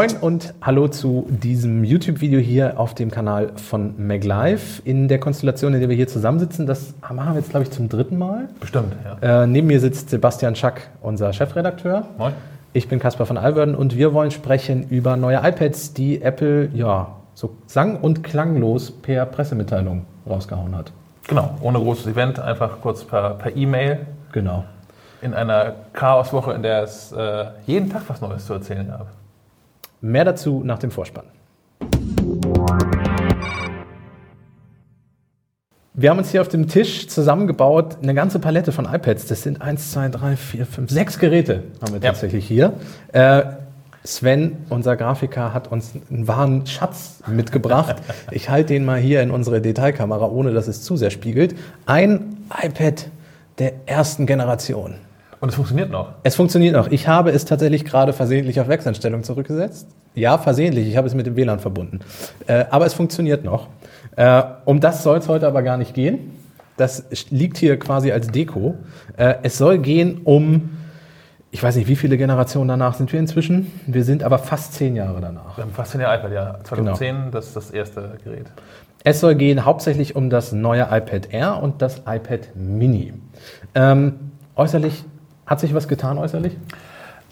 Moin und hallo zu diesem YouTube-Video hier auf dem Kanal von MacLife. In der Konstellation, in der wir hier zusammensitzen, das machen wir jetzt, glaube ich, zum dritten Mal. Bestimmt, ja. Äh, neben mir sitzt Sebastian Schack, unser Chefredakteur. Moin. Ich bin Caspar von Alverden und wir wollen sprechen über neue iPads, die Apple ja so sang- und klanglos per Pressemitteilung rausgehauen hat. Genau, ohne großes Event, einfach kurz per per E-Mail Genau. in einer Chaoswoche, in der es äh, jeden Tag was Neues zu erzählen gab. Mehr dazu nach dem Vorspann. Wir haben uns hier auf dem Tisch zusammengebaut, eine ganze Palette von iPads. Das sind 1, 2, 3, 4, 5, 6 Geräte haben wir Ja. tatsächlich hier. Äh, Sven, unser Grafiker, hat uns einen wahren Schatz mitgebracht. Ich halte den mal hier in unsere Detailkamera, ohne dass es zu sehr spiegelt. Ein iPad der ersten Generation. Und es funktioniert noch. Es funktioniert noch. Ich habe es tatsächlich gerade versehentlich auf Werkseinstellung zurückgesetzt. Ja, versehentlich. Ich habe es mit dem WLAN verbunden. Äh, aber es funktioniert noch. Äh, um das soll es heute aber gar nicht gehen. Das liegt hier quasi als Deko. Äh, es soll gehen um, ich weiß nicht, wie viele Generationen danach sind wir inzwischen. Wir sind aber fast zehn Jahre danach. Wir haben fast ein Jahr iPad, ja. 2010, das ist das erste Gerät. Es soll gehen hauptsächlich um das neue iPad Air und das iPad Mini. Ähm, äußerlich, hat sich was getan äußerlich?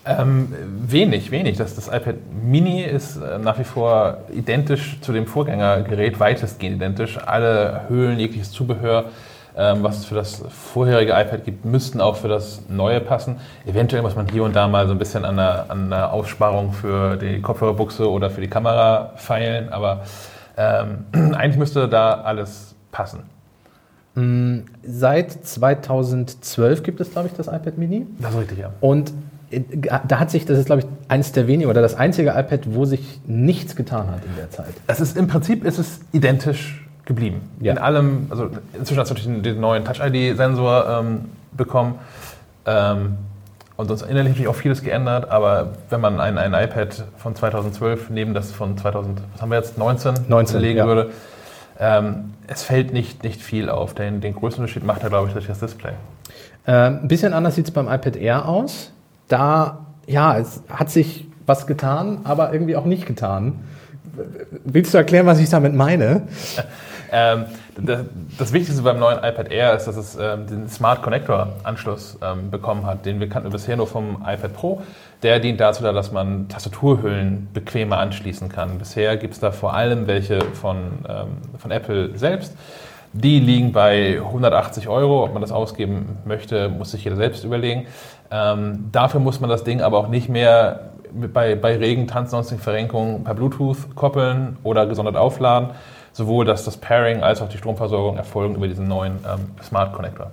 Ähm, wenig, wenig. Das, das iPad Mini ist äh, nach wie vor identisch zu dem Vorgängergerät, weitestgehend identisch. Alle Höhlen, jegliches Zubehör, ähm, was es für das vorherige iPad gibt, müssten auch für das neue passen. Eventuell muss man hier und da mal so ein bisschen an einer, an einer Aussparung für die Kopfhörerbuchse oder für die Kamera feilen, aber ähm, eigentlich müsste da alles passen. Seit 2012 gibt es, glaube ich, das iPad Mini. Das ist richtig, ja. Und äh, da hat sich, das ist, glaube ich, eines der wenigen oder das einzige iPad, wo sich nichts getan hat in der Zeit. Es ist im Prinzip ist es identisch geblieben. Ja. In allem, also inzwischen hast du natürlich den, neuen Touch-ID-Sensor ähm, bekommen. Ähm, und uns innerlich hat sich auch vieles geändert, aber wenn man ein, ein iPad von 2012 neben das von 2000, was haben wir jetzt, 19, 19, legen ja. würde, ähm, es fällt nicht, nicht viel auf. Den, den größten Unterschied macht er, glaube ich, durch das Display. Ähm, ein bisschen anders sieht es beim iPad Air aus. Da, ja, es hat sich was getan, aber irgendwie auch nicht getan. Willst du erklären, was ich damit meine? Ähm, das, das Wichtigste beim neuen iPad Air ist, dass es ähm, den Smart Connector Anschluss ähm, bekommen hat. Den wir kannten bisher nur vom iPad Pro. Der dient dazu, da, dass man Tastaturhüllen bequemer anschließen kann. Bisher gibt es da vor allem welche von, ähm, von Apple selbst. Die liegen bei 180 Euro. Ob man das ausgeben möchte, muss sich jeder selbst überlegen. Ähm, dafür muss man das Ding aber auch nicht mehr bei, bei Regen, Tanzen, sonstigen Verrenkungen per Bluetooth koppeln oder gesondert aufladen. Sowohl dass das Pairing als auch die Stromversorgung erfolgen über diesen neuen ähm, Smart Connector.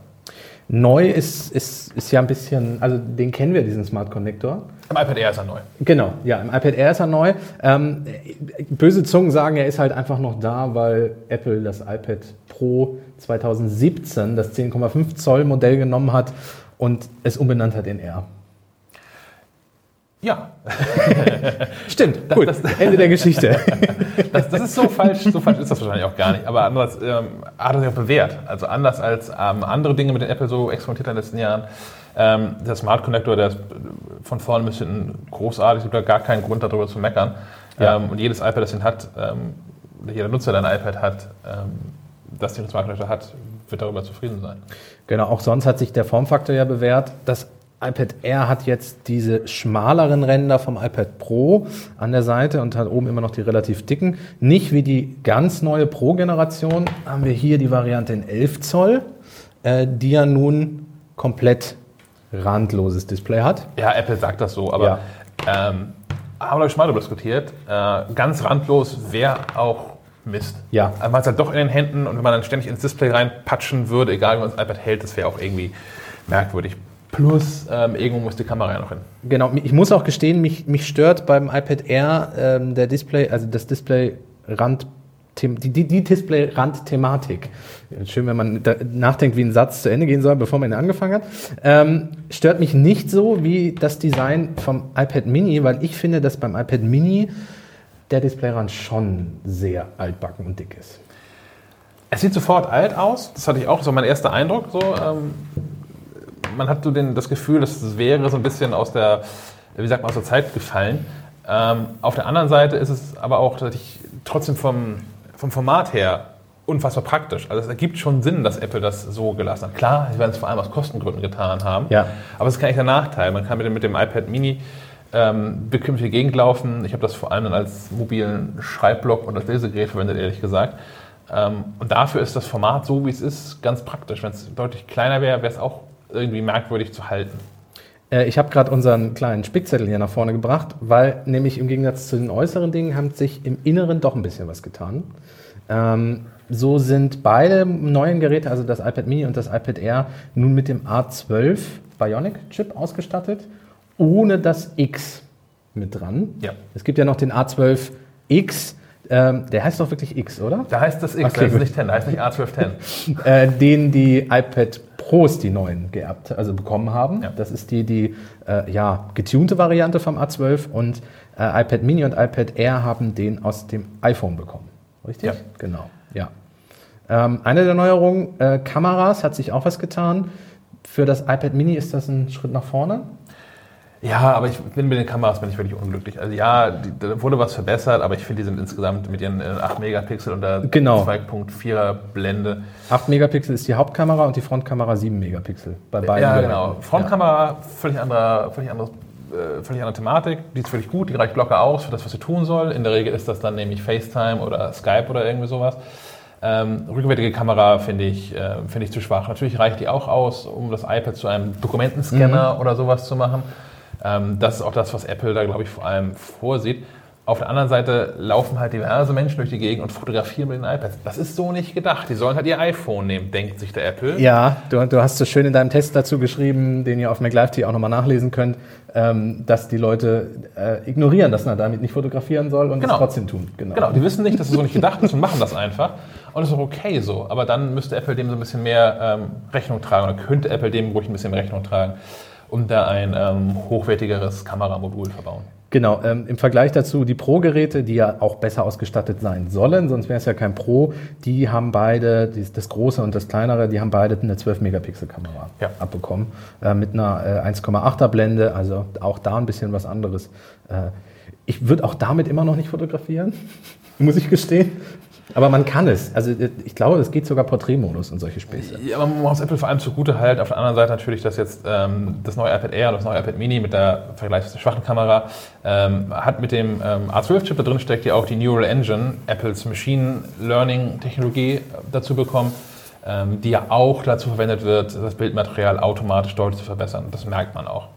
Neu ist, ist, ist ja ein bisschen, also den kennen wir, diesen Smart Connector. Im iPad Air ist er neu. Genau, ja, im iPad Air ist er neu. Ähm, böse Zungen sagen, er ist halt einfach noch da, weil Apple das iPad Pro 2017, das 10,5 Zoll Modell genommen hat und es umbenannt hat in R. Ja, Stimmt, gut, Ende der Geschichte. das, das ist so falsch, so falsch ist das wahrscheinlich auch gar nicht. Aber anders ähm, hat er sich auch bewährt. Also anders als ähm, andere Dinge, mit denen Apple so experimentiert hat in den letzten Jahren. Ähm, der Smart Connector, der ist von vorne bis hinten großartig, es gibt da gar keinen Grund darüber zu meckern. Ja. Ähm, und jedes iPad, das ihn hat, ähm, jeder Nutzer, der ein iPad hat, ähm, das den Smart Connector hat, wird darüber zufrieden sein. Genau, auch sonst hat sich der Formfaktor ja bewährt. Das iPad Air hat jetzt diese schmaleren Ränder vom iPad Pro an der Seite und hat oben immer noch die relativ dicken. Nicht wie die ganz neue Pro-Generation haben wir hier die Variante in 11 Zoll, äh, die ja nun komplett randloses Display hat. Ja, Apple sagt das so, aber ähm, haben wir schon mal darüber diskutiert. Äh, ganz randlos wäre auch Mist. Ja. Man hat es halt doch in den Händen und wenn man dann ständig ins Display reinpatschen würde, egal wie man das iPad hält, das wäre auch irgendwie merkwürdig. Plus, ähm, irgendwo muss die Kamera ja noch hin. Genau, ich muss auch gestehen, mich, mich stört beim iPad Air ähm, der Display, also das Display-Rand, die, die, die Display-Rand-Thematik. Schön, wenn man nachdenkt, wie ein Satz zu Ende gehen soll, bevor man ihn angefangen hat. Ähm, stört mich nicht so wie das Design vom iPad Mini, weil ich finde, dass beim iPad Mini der Displayrand schon sehr altbacken und dick ist. Es sieht sofort alt aus, das hatte ich auch, war mein erster Eindruck. So, ähm, man hat so den, das Gefühl, dass es wäre so ein bisschen aus der, wie sagt man, aus der Zeit gefallen. Ähm, auf der anderen Seite ist es aber auch tatsächlich trotzdem vom, vom Format her unfassbar praktisch. Also es ergibt schon Sinn, dass Apple das so gelassen hat. Klar, sie werden es vor allem aus Kostengründen getan haben, Ja. aber es ist kein echter Nachteil. Man kann mit dem, mit dem iPad Mini ähm, bequem durch die Gegend laufen. Ich habe das vor allem dann als mobilen Schreibblock und als Lesegerät verwendet, ehrlich gesagt. Ähm, und dafür ist das Format so, wie es ist, ganz praktisch. Wenn es deutlich kleiner wäre, wäre es auch irgendwie merkwürdig zu halten. Äh, Ich habe gerade unseren kleinen Spickzettel hier nach vorne gebracht, weil nämlich im Gegensatz zu den äußeren Dingen haben sich im Inneren doch ein bisschen was getan. Ähm, so sind beide neuen Geräte, also das iPad Mini und das iPad Air, nun mit dem A12 Bionic Chip ausgestattet, ohne das X mit dran. Ja. Es gibt ja noch den A12X, ähm, der heißt doch wirklich X, oder? Da heißt das X, Okay, gut. nicht 10, da heißt nicht A1210. äh, den die iPad Pros, die neuen, geerbt, also bekommen haben. Ja. Das ist die, die äh, ja, getunte Variante vom A12 und äh, iPad Mini und iPad Air haben den aus dem iPhone bekommen. Richtig? Ja. Genau, ja. Ähm, eine der Neuerungen, äh, Kameras, hat sich auch was getan. Für das iPad Mini ist das ein Schritt nach vorne. Ja, aber ich bin mit den Kameras bin ich wirklich unglücklich. Also ja, die, da wurde was verbessert, aber ich finde, die sind insgesamt mit ihren äh, 8 Megapixel und der Genau. 2.4er Blende. 8 Megapixel ist die Hauptkamera und die Frontkamera 7 Megapixel. Bei beiden Ja, Geräten. genau. Frontkamera, völlig anderer, völlig anderes, äh, völlig andere Thematik. Die ist völlig gut, die reicht locker aus für das, was sie tun soll. In der Regel ist das dann nämlich FaceTime oder Skype oder irgendwie sowas. Ähm, rückwärtige Kamera finde ich, äh, finde ich zu schwach. Natürlich reicht die auch aus, um das iPad zu einem Dokumentenscanner oder sowas zu machen. Ähm, das ist auch das, was Apple da, glaube ich, vor allem vorsieht. Auf der anderen Seite laufen halt diverse Menschen durch die Gegend und fotografieren mit den iPads. Das ist so nicht gedacht. Die sollen halt ihr iPhone nehmen, denkt sich der Apple. Ja, du, du hast so schön in deinem Text dazu geschrieben, den ihr auf MacLive.t auch nochmal nachlesen könnt, ähm, dass die Leute äh, ignorieren, dass man damit nicht fotografieren soll und Genau. es trotzdem tun. Genau, die wissen nicht, dass es so nicht gedacht ist und machen das einfach. Und das ist auch okay so. Aber dann müsste Apple dem so ein bisschen mehr ähm, Rechnung tragen oder könnte Apple dem ruhig ein bisschen mehr Rechnung tragen und da ein ähm, hochwertigeres Kameramodul verbauen. Genau, ähm, im Vergleich dazu die Pro-Geräte, die ja auch besser ausgestattet sein sollen, sonst wäre es ja kein Pro, die haben beide, die- das große und das kleinere, die haben beide eine 12-Megapixel-Kamera Ja. abbekommen, äh, mit einer äh, 1,8er Blende, also auch da ein bisschen was anderes. Äh, ich würde auch damit immer noch nicht fotografieren, muss ich gestehen. Aber man kann es. Also äh, ich glaube, es geht sogar Porträtmodus und solche Späße. Ja, aber man muss Apple vor allem zugute halten. Auf der anderen Seite natürlich, dass jetzt ähm, das neue iPad Air und das neue iPad Mini mit der vergleichsweise schwachen Kamera ähm, hat mit dem ähm, A12-Chip da drin steckt ja auch die Neural Engine, Apples Machine Learning Technologie äh, dazu bekommen, ähm, die ja auch dazu verwendet wird, das Bildmaterial automatisch deutlich zu verbessern. Das merkt man auch.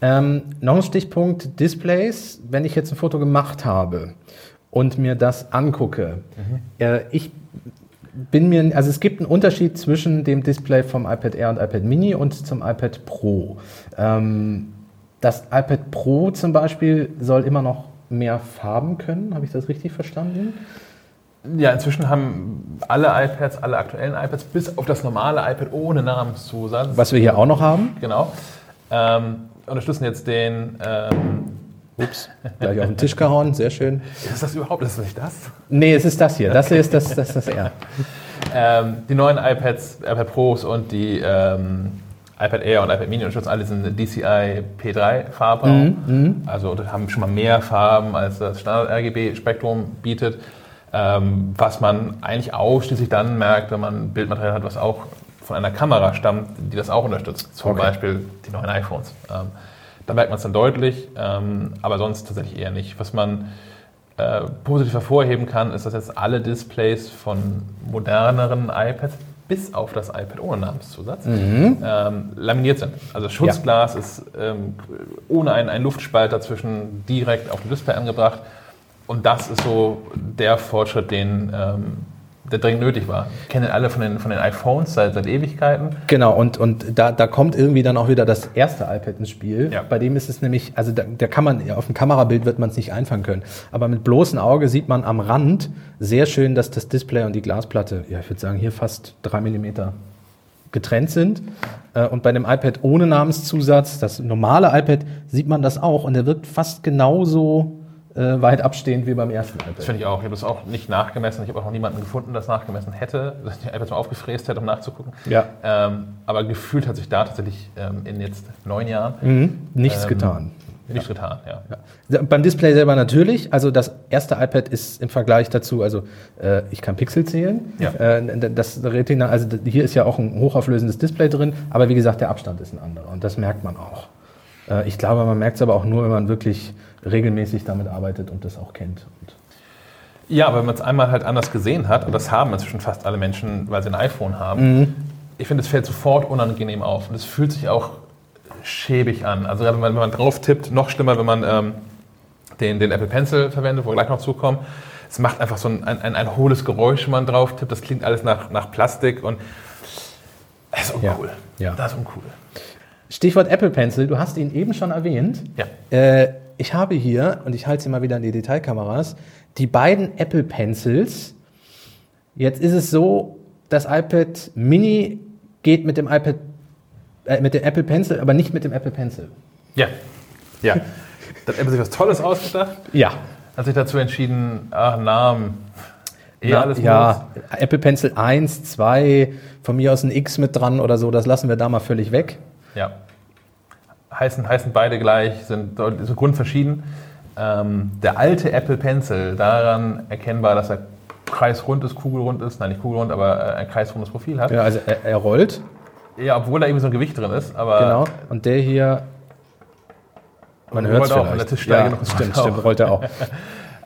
Ähm, noch ein Stichpunkt Displays. Wenn ich jetzt ein Foto gemacht habe und mir das angucke, äh, ich bin mir, also es gibt einen Unterschied zwischen dem Display vom iPad Air und iPad Mini und zum iPad Pro. Ähm, das iPad Pro zum Beispiel soll immer noch mehr Farben können. Habe ich das richtig verstanden? Ja, inzwischen haben alle iPads, alle aktuellen iPads, bis auf das normale iPad ohne Namenszusatz, Was wir hier auch noch haben. genau, ähm, unterstützen jetzt den. Ähm, Ups, gleich auf den Tisch gehauen, sehr schön. ist das überhaupt? Ist das nicht das? Nee, es ist das hier. Das hier ist das, das, das R. Ähm, die neuen iPads, iPad Pros und die ähm, iPad Air und iPad Mini unterstützen alle diesen DCI P3 Farbraum. Also das haben schon mal mehr Farben als das Standard RGB Spektrum bietet. Ähm, was man eigentlich ausschließlich dann merkt, wenn man Bildmaterial hat, was auch von einer Kamera stammt, die das auch unterstützt. Zum Okay. Beispiel die neuen iPhones. Da merkt man es dann deutlich, ähm, aber sonst tatsächlich eher nicht. Was man äh, positiv hervorheben kann, ist, dass jetzt alle Displays von moderneren iPads bis auf das iPad ohne Namenszusatz ähm, laminiert sind. Also Schutzglas ist ähm, ohne einen, einen Luftspalt dazwischen direkt auf dem Display angebracht. Und das ist so der Fortschritt, den ähm, der dringend nötig war. Kennen alle von den, von den iPhones seit, seit Ewigkeiten. Genau, und, und da, da kommt irgendwie dann auch wieder das erste iPad ins Spiel. Ja. Bei dem ist es nämlich, also da, da kann man, auf dem Kamerabild wird man es nicht einfangen können. Aber mit bloßem Auge sieht man am Rand sehr schön, dass das Display und die Glasplatte, ja, ich würde sagen, hier fast drei Millimeter getrennt sind. Äh, Und bei dem iPad ohne Namenszusatz, das normale iPad, sieht man das auch. Und der wirkt fast genauso äh, weit abstehend wie beim ersten Das iPad. finde ich auch. Ich habe das auch nicht nachgemessen. Ich habe auch noch niemanden gefunden, der das nachgemessen hätte, dass ich einfach mal aufgefräst hätte, um nachzugucken. Ja. Ähm, aber gefühlt hat sich da tatsächlich ähm, in jetzt neun Jahren Mhm. Nichts Ähm, getan. Nicht getan, ja. Ja. Beim Display selber natürlich. Also das erste iPad ist im Vergleich dazu, also äh, ich kann Pixel zählen. Ja. Äh, das Retina, also hier ist ja auch ein hochauflösendes Display drin, aber wie gesagt, der Abstand ist ein anderer und das merkt man auch. Äh, ich glaube, man merkt es aber auch nur, wenn man wirklich regelmäßig damit arbeitet und das auch kennt. Und Ja, aber wenn man es einmal halt anders gesehen hat, und das haben inzwischen fast alle Menschen, weil sie ein iPhone haben, ich finde, es fällt sofort unangenehm auf. Und es fühlt sich auch schäbig an. Also gerade wenn man, drauf tippt, noch schlimmer, wenn man ähm, den, den Apple Pencil verwendet, wo wir gleich noch zukommen. Es macht einfach so ein, ein, ein, ein hohles Geräusch, wenn man drauf tippt. Das klingt alles nach, nach Plastik und das ist uncool. Ja. Das ist uncool. Stichwort Apple Pencil, du hast ihn eben schon erwähnt. Ja. Äh, ich habe hier, und ich halte sie mal wieder in die Detailkameras, die beiden Apple Pencils. Jetzt ist es so, das iPad Mini geht mit dem iPad, äh, mit dem Apple Pencil, aber nicht mit dem Apple Pencil. Ja. Ja. Da hat Apple sich was Tolles ausgedacht. Ja. Hat sich dazu entschieden, ach, Namen. Eh Na, alles ja, Apple Pencil 1, 2, von mir aus ein X mit dran oder so, das lassen wir da mal völlig weg. Ja. Heißen, heißen beide gleich, sind, sind grundverschieden. Ähm, der alte Apple Pencil, daran erkennbar, dass er kreisrund ist, kugelrund ist, nein, nicht kugelrund, aber äh, ein kreisrundes Profil hat. Ja, Ja, also er, er rollt, obwohl da irgendwie so ein Gewicht drin ist, aber genau. Und der hier, man hört es rollt auch, der vielleicht. Tischsteige Ja, noch stimmt, auch. stimmt, rollt er auch.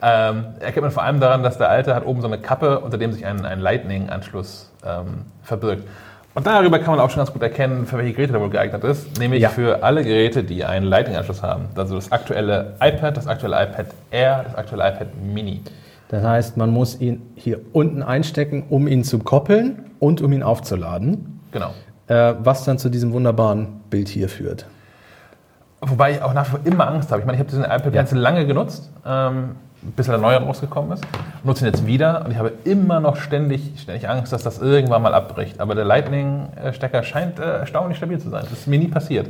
Ähm, erkennt man vor allem daran, dass der alte hat oben so eine Kappe, unter dem sich ein, ein Lightning-Anschluss ähm, verbirgt. Und darüber kann man auch schon ganz gut erkennen, für welche Geräte der wohl geeignet ist. Nämlich Ja. für alle Geräte, die einen Lightning-Anschluss haben. Also das aktuelle iPad, das aktuelle iPad Air, das aktuelle iPad Mini. Das heißt, man muss ihn hier unten einstecken, um ihn zu koppeln und um ihn aufzuladen, Genau. äh, was dann zu diesem wunderbaren Bild hier führt. Wobei ich auch nach wie vor immer Angst habe. Ich meine, ich habe diesen iPad Ja. Pencil lange genutzt, ähm, bis der neue rausgekommen ist. Nutze ihn jetzt wieder und ich habe immer noch ständig, ständig Angst, dass das irgendwann mal abbricht. Aber der Lightning-Stecker scheint äh, erstaunlich stabil zu sein. Das ist mir nie passiert.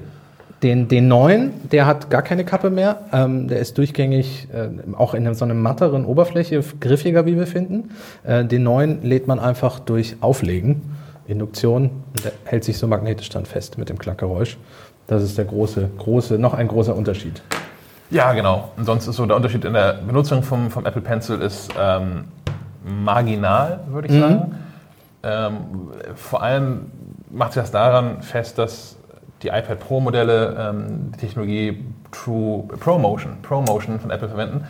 Den, den neuen, der hat gar keine Kappe mehr. Ähm, der ist durchgängig, äh, auch in so einer matteren Oberfläche, griffiger, wie wir finden. Äh, den neuen lädt man einfach durch Auflegen, Induktion, der hält sich so magnetisch dann fest mit dem Klackgeräusch. Das ist der große, große, noch ein großer Unterschied. Ja, genau. Und sonst ist so der Unterschied in der Benutzung vom, vom Apple Pencil ist ähm, marginal, würde ich Mhm. sagen. Ähm, vor allem macht sich das daran fest, dass die iPad Pro Modelle ähm, die Technologie True ProMotion, ProMotion von Apple verwenden.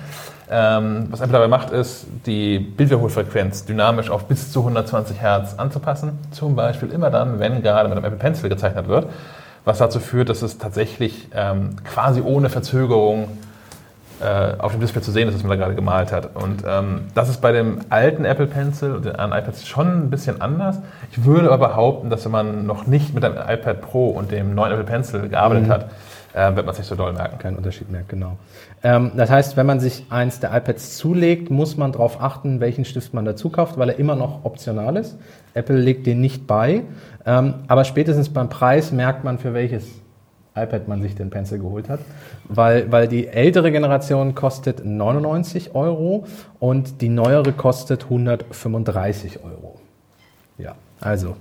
Ähm, was Apple dabei macht, ist, die Bildwiederholfrequenz dynamisch auf bis zu 120 Hertz anzupassen. Zum Beispiel immer dann, wenn gerade mit dem Apple Pencil gezeichnet wird. Was dazu führt, dass es tatsächlich ähm, quasi ohne Verzögerung äh, auf dem Display zu sehen ist, was man da gerade gemalt hat. Und ähm, das ist bei dem alten Apple Pencil und den anderen iPads schon ein bisschen anders. Ich würde aber behaupten, dass wenn man noch nicht mit dem iPad Pro und dem neuen Apple Pencil gearbeitet hat, äh, wird man es nicht so doll merken. Kein Unterschied mehr, genau. Ähm, das heißt, wenn man sich eins der iPads zulegt, muss man darauf achten, welchen Stift man dazu kauft, weil er immer noch optional ist. Apple legt den nicht bei. Ähm, aber spätestens beim Preis merkt man, für welches iPad man sich den Pencil geholt hat. Weil, weil die ältere Generation kostet 99 Euro und die neuere kostet 135 Euro. Ja, also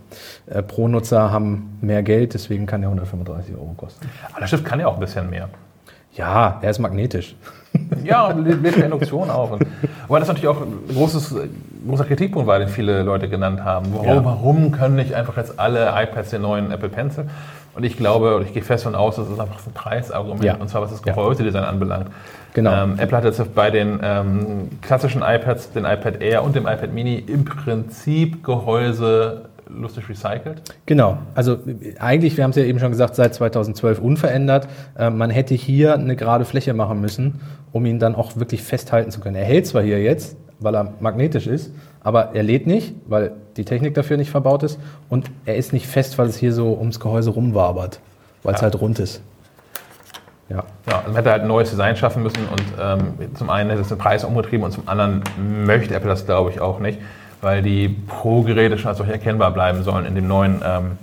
äh, Pro-Nutzer haben mehr Geld, deswegen kann der 135 Euro kosten. Aber der Stift kann ja auch ein bisschen mehr. Ja, er ist magnetisch. Ja, und lädt per Induktion auf. Und, aber das natürlich auch ein großes, großer Kritikpunkt war, den viele Leute genannt haben. Warum, Ja. warum können nicht einfach jetzt alle iPads den neuen Apple Pencil? Und ich glaube, und ich gehe fest davon aus, das ist einfach ein Preisargument, Ja. und zwar was das Ja. Gehäusedesign anbelangt. Genau. Ähm, Apple hat jetzt bei den ähm, klassischen iPads, den iPad Air und dem iPad Mini im Prinzip Gehäuse lustig recycelt. Genau, also eigentlich, wir haben es ja eben schon gesagt, seit 2012 unverändert. Äh, man hätte hier eine gerade Fläche machen müssen, um ihn dann auch wirklich festhalten zu können. Er hält zwar hier jetzt, weil er magnetisch ist, aber er lädt nicht, weil die Technik dafür nicht verbaut ist und er ist nicht fest, weil es hier so ums Gehäuse rumwabert, weil es Ja. halt rund ist. Ja, Ja, also man hätte halt ein neues Design schaffen müssen und ähm, zum einen hätte es den Preis umgetrieben und zum anderen möchte Apple das, glaube ich, auch nicht, weil die Pro-Geräte schon als solche erkennbar bleiben sollen in dem neuen, ähm,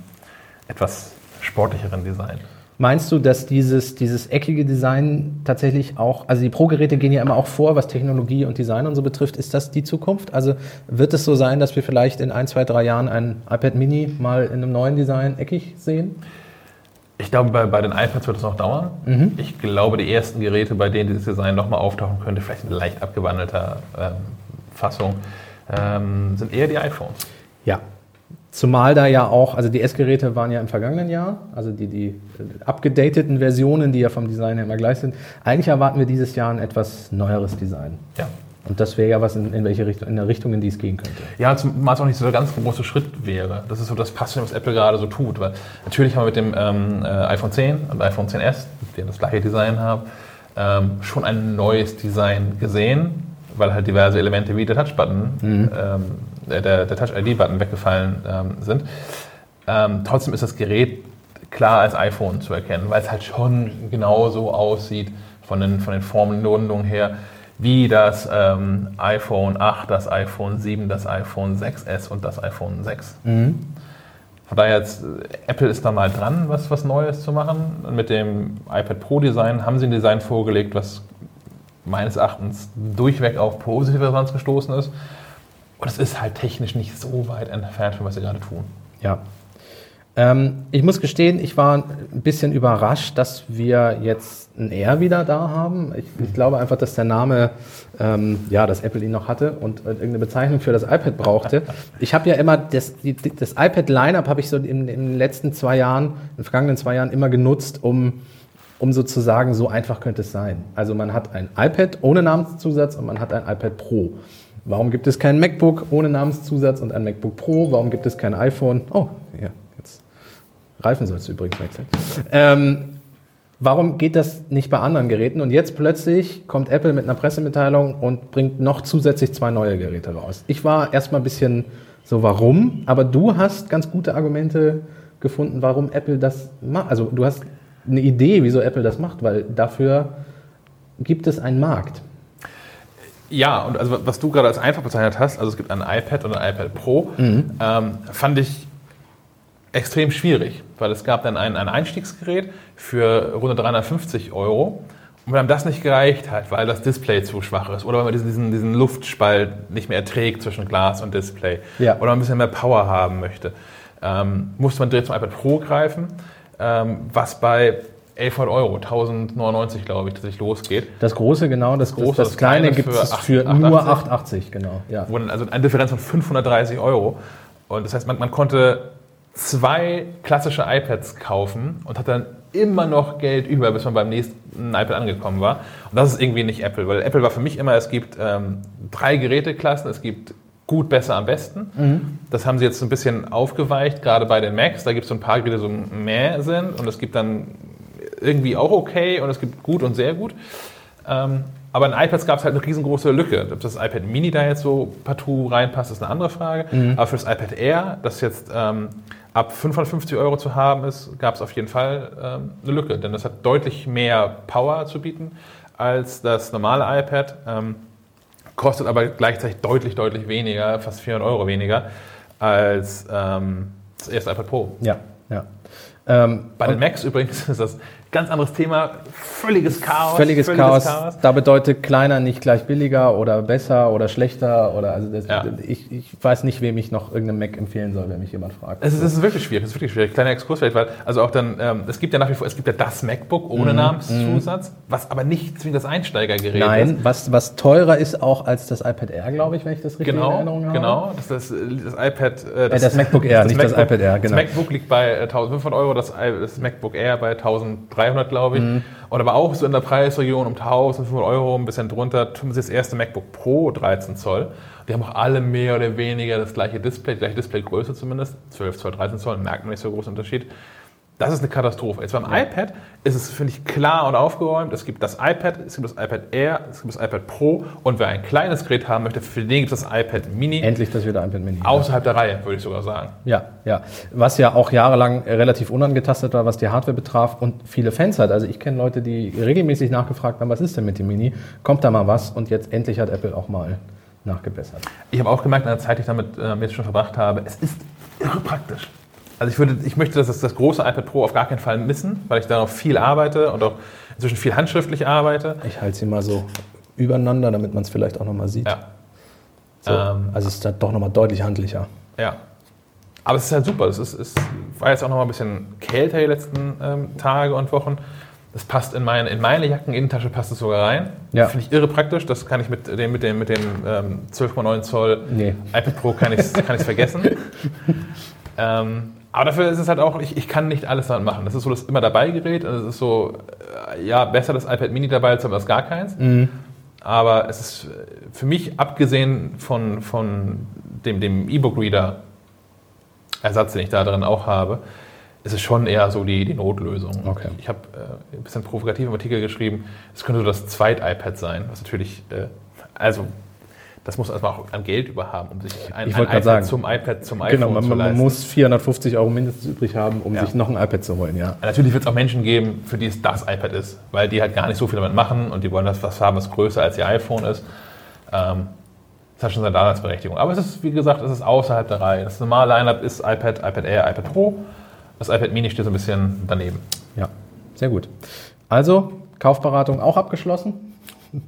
etwas sportlicheren Design. Meinst du, dass dieses, dieses eckige Design tatsächlich auch, also die Pro-Geräte gehen ja immer auch vor, was Technologie und Design und so betrifft. Ist das die Zukunft? Also wird es so sein, dass wir vielleicht in ein, zwei, drei Jahren ein iPad Mini mal in einem neuen Design eckig sehen? Ich glaube, bei, bei den iPads wird es noch dauern. Mhm. Ich glaube, die ersten Geräte, bei denen dieses Design nochmal auftauchen könnte, vielleicht in leicht abgewandelter ähm, Fassung, ähm, sind eher die iPhones. Ja. Zumal da ja auch, also die S-Geräte waren ja im vergangenen Jahr, also die, die äh, abgedateten Versionen, die ja vom Design her immer gleich sind. Eigentlich erwarten wir dieses Jahr ein etwas neueres Design. Ja. Und das wäre ja was, in, in welche Richtung, in der Richtung, in die es gehen könnte. Ja, zumal es auch nicht so der ganz große Schritt wäre. Das ist so das Passende, was Apple gerade so tut. Weil natürlich haben wir mit dem ähm, äh, iPhone 10 und iPhone 10s, die das gleiche Design haben, ähm, schon ein neues Design gesehen, weil halt diverse Elemente wie der Touch-Button, ähm, der, der Touch-ID-Button weggefallen ähm, sind. Ähm, trotzdem ist das Gerät klar als iPhone zu erkennen, weil es halt schon genauso aussieht von den, von den Formen und Rundungen her wie das ähm, iPhone 8, das iPhone 7, das iPhone 6S und das iPhone 6. Von daher, jetzt, äh, Apple ist da mal dran, was, was Neues zu machen. Und mit dem iPad Pro Design haben sie ein Design vorgelegt, was meines Erachtens durchweg auf positive Resonanz gestoßen ist. Und es ist halt technisch nicht so weit entfernt von was sie gerade tun. Ja. Ähm, ich muss gestehen, ich war ein bisschen überrascht, dass wir jetzt ein R wieder da haben. Ich, ich glaube einfach, dass der Name, ähm, ja, dass Apple ihn noch hatte und irgendeine Bezeichnung für das iPad brauchte. Ich habe ja immer das, die, das iPad-Lineup habe ich so in, in den letzten zwei Jahren, in den vergangenen zwei Jahren immer genutzt, um um sozusagen, so einfach könnte es sein. Also man hat ein iPad ohne Namenszusatz und man hat ein iPad Pro. Warum gibt es kein MacBook ohne Namenszusatz und ein MacBook Pro? Warum gibt es kein iPhone? Oh, ja, jetzt. Reifen sollst du übrigens wechseln. Ähm, warum geht das nicht bei anderen Geräten? Und jetzt plötzlich kommt Apple mit einer Pressemitteilung und bringt noch zusätzlich zwei neue Geräte raus. Ich war erstmal ein bisschen so, warum? Aber du hast ganz gute Argumente gefunden, warum Apple das macht. Also du hast eine Idee, wieso Apple das macht, weil dafür gibt es einen Markt. Ja, und also was du gerade als einfach bezeichnet hast, also es gibt ein iPad und ein iPad Pro, ähm, fand ich extrem schwierig, weil es gab dann ein, ein Einstiegsgerät für rund 350 Euro. Und wenn einem das nicht gereicht hat, weil das Display zu schwach ist oder weil man diesen, diesen, Luftspalt nicht mehr erträgt zwischen Glas und Display Ja. oder man ein bisschen mehr Power haben möchte, ähm, musste man direkt zum iPad Pro greifen, ähm, was bei 1100 Euro, 1099 glaube ich, dass sich losgeht. Das große, genau, das, große, das, das kleine kleine gibt es für für 880. nur 880, genau. Ja. also eine Differenz von 530 Euro. Und das heißt, man, man konnte zwei klassische iPads kaufen und hat dann immer noch Geld über, bis man beim nächsten iPad angekommen war. Und das ist irgendwie nicht Apple, weil Apple war für mich immer, es gibt ähm, drei Geräteklassen, es gibt gut, besser, am besten. Das haben sie jetzt so ein bisschen aufgeweicht, gerade bei den Macs. Da gibt es so ein paar die so mehr sind und es gibt dann irgendwie auch okay und es gibt gut und sehr gut. Ähm, aber in iPads gab es halt eine riesengroße Lücke. Ob das iPad Mini da jetzt so partout reinpasst, ist eine andere Frage. Aber für das iPad Air, das jetzt ähm, ab 550 Euro zu haben ist, gab es auf jeden Fall ähm, eine Lücke. Denn das hat deutlich mehr Power zu bieten als das normale iPad. Kostet aber gleichzeitig deutlich, deutlich weniger, fast 400 Euro weniger als ähm, das erste iPad Pro. Ja, ja. Ähm, Bei den Macs übrigens ist das ganz anderes Thema. Völliges Chaos. völliges, Chaos. Da bedeutet kleiner nicht gleich billiger oder besser oder schlechter oder also das, Ja. ich, ich weiß nicht, wem ich noch irgendeinen Mac empfehlen soll, wenn mich jemand fragt. Es ist, es ist wirklich schwierig, es ist wirklich schwierig. Kleiner Exkurs vielleicht, weil also auch dann, ähm, es gibt ja nach wie vor, es gibt ja das MacBook ohne Namenszusatz, was aber nicht zwingend das Einsteigergerät ist. Nein, was, was teurer ist auch als das iPad Air, glaube ich, wenn ich das richtig in Genau, Erinnerung habe. genau. Das, das, das iPad, äh, Äh, das MacBook Air, nicht das iPad Air, genau. Das MacBook liegt bei äh, 1500 Euro, das, das MacBook Air bei 1300, glaube ich. Mhm. Und aber auch so in der Preisregion um 1500 Euro, ein bisschen drunter, tun sie das erste MacBook Pro 13 Zoll. Die haben auch alle mehr oder weniger das gleiche Display, die gleiche Displaygröße zumindest, 12 Zoll, 13 Zoll, merkt man nicht so großen Unterschied. Das ist eine Katastrophe. Jetzt beim iPad ist es, finde ich, klar und aufgeräumt. Es gibt das iPad, es gibt das iPad Air, es gibt das iPad Pro. Und wer ein kleines Gerät haben möchte, für den gibt es das iPad Mini. Endlich das wieder iPad Mini. Außerhalb der Reihe, würde ich sogar sagen. Ja, ja. Was ja auch jahrelang äh, relativ unangetastet war, was die Hardware betraf und viele Fans hat. Also ich kenne Leute, die regelmäßig nachgefragt haben, was ist denn mit dem Mini? Kommt da mal was? Und jetzt endlich hat Apple auch mal nachgebessert. Ich habe auch gemerkt, in der Zeit, die ich damit ähm, jetzt schon verbracht habe, es ist irre praktisch. Also ich, würde, ich möchte das, das große iPad Pro auf gar keinen Fall missen, weil ich darauf viel arbeite und auch inzwischen viel handschriftlich arbeite. Ich halte sie mal so übereinander, damit man es vielleicht auch nochmal sieht. Ja. So. Ähm, also es ist da doch nochmal deutlich handlicher. Ja. Aber es ist halt super. Es ist, es war jetzt auch noch mal ein bisschen kälter die letzten ähm, Tage und Wochen. Das passt in meine, in meine Jackeninnentasche passt es sogar rein. Ja. Finde ich irre praktisch. Das kann ich mit dem, mit dem, mit dem ähm, 12,9 Zoll Nee. iPad Pro kann ich kann ich's vergessen. ähm, aber dafür ist es halt auch, ich, ich kann nicht alles damit machen. Das ist so das immer dabei Gerät. Und es ist so, äh, ja, besser das iPad Mini dabei als als gar keins. Aber es ist äh, für mich, abgesehen von, von dem, dem E-Book-Reader, Ersatz, den ich da drin auch habe, ist es schon eher so die, die Notlösung. Okay. Ich habe äh, ein bisschen provokativ im Artikel geschrieben, es könnte so das Zweit-iPad sein, was natürlich, äh, also das muss erstmal auch an Geld über haben, um sich ein, Ich ein iPad sagen. zum iPad, zum iPhone Genau, man, zu man leisten. muss 450 Euro mindestens übrig haben, um Ja. sich noch ein iPad zu holen, ja. Natürlich wird es auch Menschen geben, für die es das iPad ist, weil die halt gar nicht so viel damit machen und die wollen das was haben, was größer als ihr iPhone ist. Ähm, das hat schon seine Daseinsberechtigung. Aber es ist, wie gesagt, es ist außerhalb der Reihe. Das normale Line-Up ist iPad, iPad Air, iPad Pro. Das iPad Mini steht so ein bisschen daneben. Ja, sehr gut. Also, Kaufberatung auch abgeschlossen?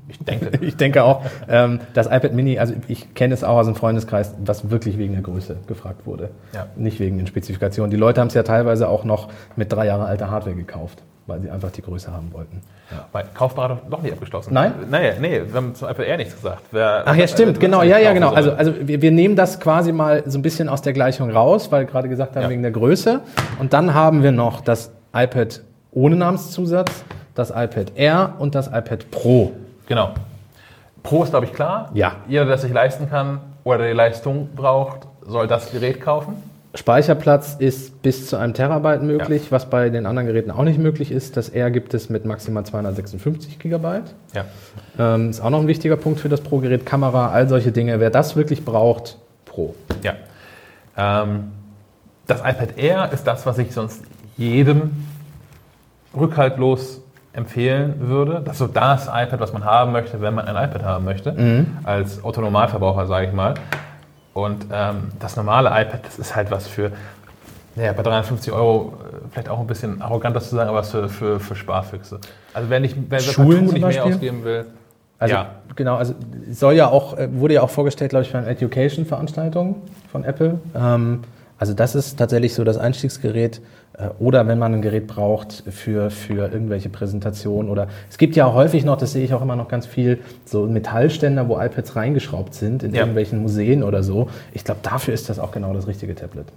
Ich denke. Ich denke auch, ähm, das iPad Mini, also ich kenne es auch aus dem Freundeskreis, was wirklich wegen der Größe gefragt wurde. Ja. Nicht wegen den Spezifikationen. Die Leute haben es ja teilweise auch noch mit drei Jahre alter Hardware gekauft, weil sie einfach die Größe haben wollten. Weil Kaufberatung noch nicht abgeschlossen. Nein? Nee, nee, wir haben zum iPad Air nichts gesagt. Wer, Ach ja, stimmt, genau, ja, ja, genau. Also, also wir, wir nehmen das quasi mal so ein bisschen aus der Gleichung raus, weil wir gerade gesagt haben, Ja. wegen der Größe. Und dann haben wir noch das iPad ohne Namenszusatz, das iPad Air und das iPad Pro. Genau. Pro ist, glaube ich, klar. Ja. Jeder, der sich leisten kann oder die Leistung braucht, soll das Gerät kaufen. Speicherplatz ist bis zu einem Terabyte möglich, was bei den anderen Geräten auch nicht möglich ist. Das Air gibt es mit maximal 256 Gigabyte. Ja. Ähm, ist auch noch ein wichtiger Punkt für das Pro-Gerät. Kamera, all solche Dinge. Wer das wirklich braucht, Pro. Ja. Ähm, das iPad Air ist das, was ich sonst jedem rückhaltlos empfehlen würde. Das ist so das iPad, was man haben möchte, wenn man ein iPad haben möchte. Als Autonomalverbraucher, sage ich mal. Und ähm, das normale iPad, das ist halt was für, naja, bei 350 Euro äh, vielleicht auch ein bisschen arrogant das zu sagen, aber was für, für, für Sparfüchse. Also wenn ich wenn wer Schulen nicht mehr ausgeben will, Also ja. genau, also soll ja auch, äh, wurde ja auch vorgestellt, glaube ich, für eine Education-Veranstaltung von Apple. Ähm, also das ist tatsächlich so das Einstiegsgerät. Äh, oder wenn man ein Gerät braucht für, für irgendwelche Präsentationen. Oder es gibt ja häufig noch, das sehe ich auch immer noch ganz viel, so Metallständer, wo iPads reingeschraubt sind in Ja. irgendwelchen Museen oder so. Ich glaube, dafür ist das auch genau das richtige Tablet.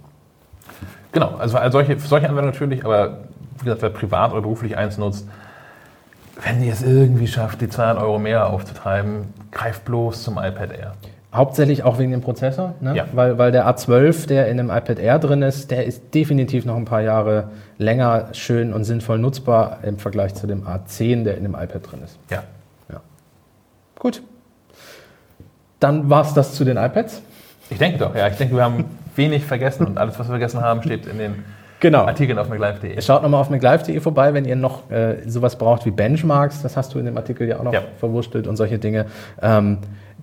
Genau, also für solche, für solche Anwendungen natürlich, aber wie gesagt, wer privat oder beruflich eins nutzt, wenn ihr es irgendwie schafft, die 200 Euro mehr aufzutreiben, greift bloß zum iPad Air. Hauptsächlich auch wegen dem Prozessor, ne? Ja. weil, weil der A12, der in einem iPad Air drin ist, der ist definitiv noch ein paar Jahre länger schön und sinnvoll nutzbar im Vergleich zu dem A10, der in dem iPad drin ist. Ja. Gut. Dann war es das zu den iPads. Ich denke doch, ja. Ich denke, wir haben wenig vergessen und alles, was wir vergessen haben, steht in den Genau. Artikeln auf MacLive.de. Schaut nochmal auf MacLive.de vorbei, wenn ihr noch äh, sowas braucht wie Benchmarks. Das hast du in dem Artikel ja auch noch Ja. verwurstelt und solche Dinge. Ähm,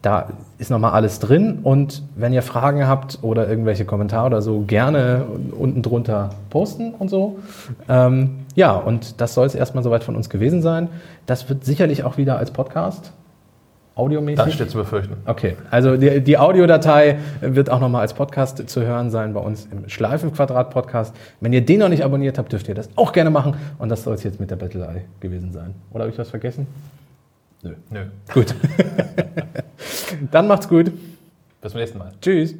da ist nochmal alles drin. Und wenn ihr Fragen habt oder irgendwelche Kommentare oder so, gerne unten drunter posten und so. Ähm, ja, und das soll es erstmal soweit von uns gewesen sein. Das wird sicherlich auch wieder als Podcast audiomäßig. Das steht zu befürchten. Okay, also die, die Audiodatei wird auch nochmal als Podcast zu hören sein bei uns im Schleifenquadrat-Podcast. Wenn ihr den noch nicht abonniert habt, dürft ihr das auch gerne machen. Und das soll es jetzt mit der Battle Eye gewesen sein. Oder habe ich was vergessen? Nö. Nö. Gut. Dann macht's gut. Bis zum nächsten Mal. Tschüss.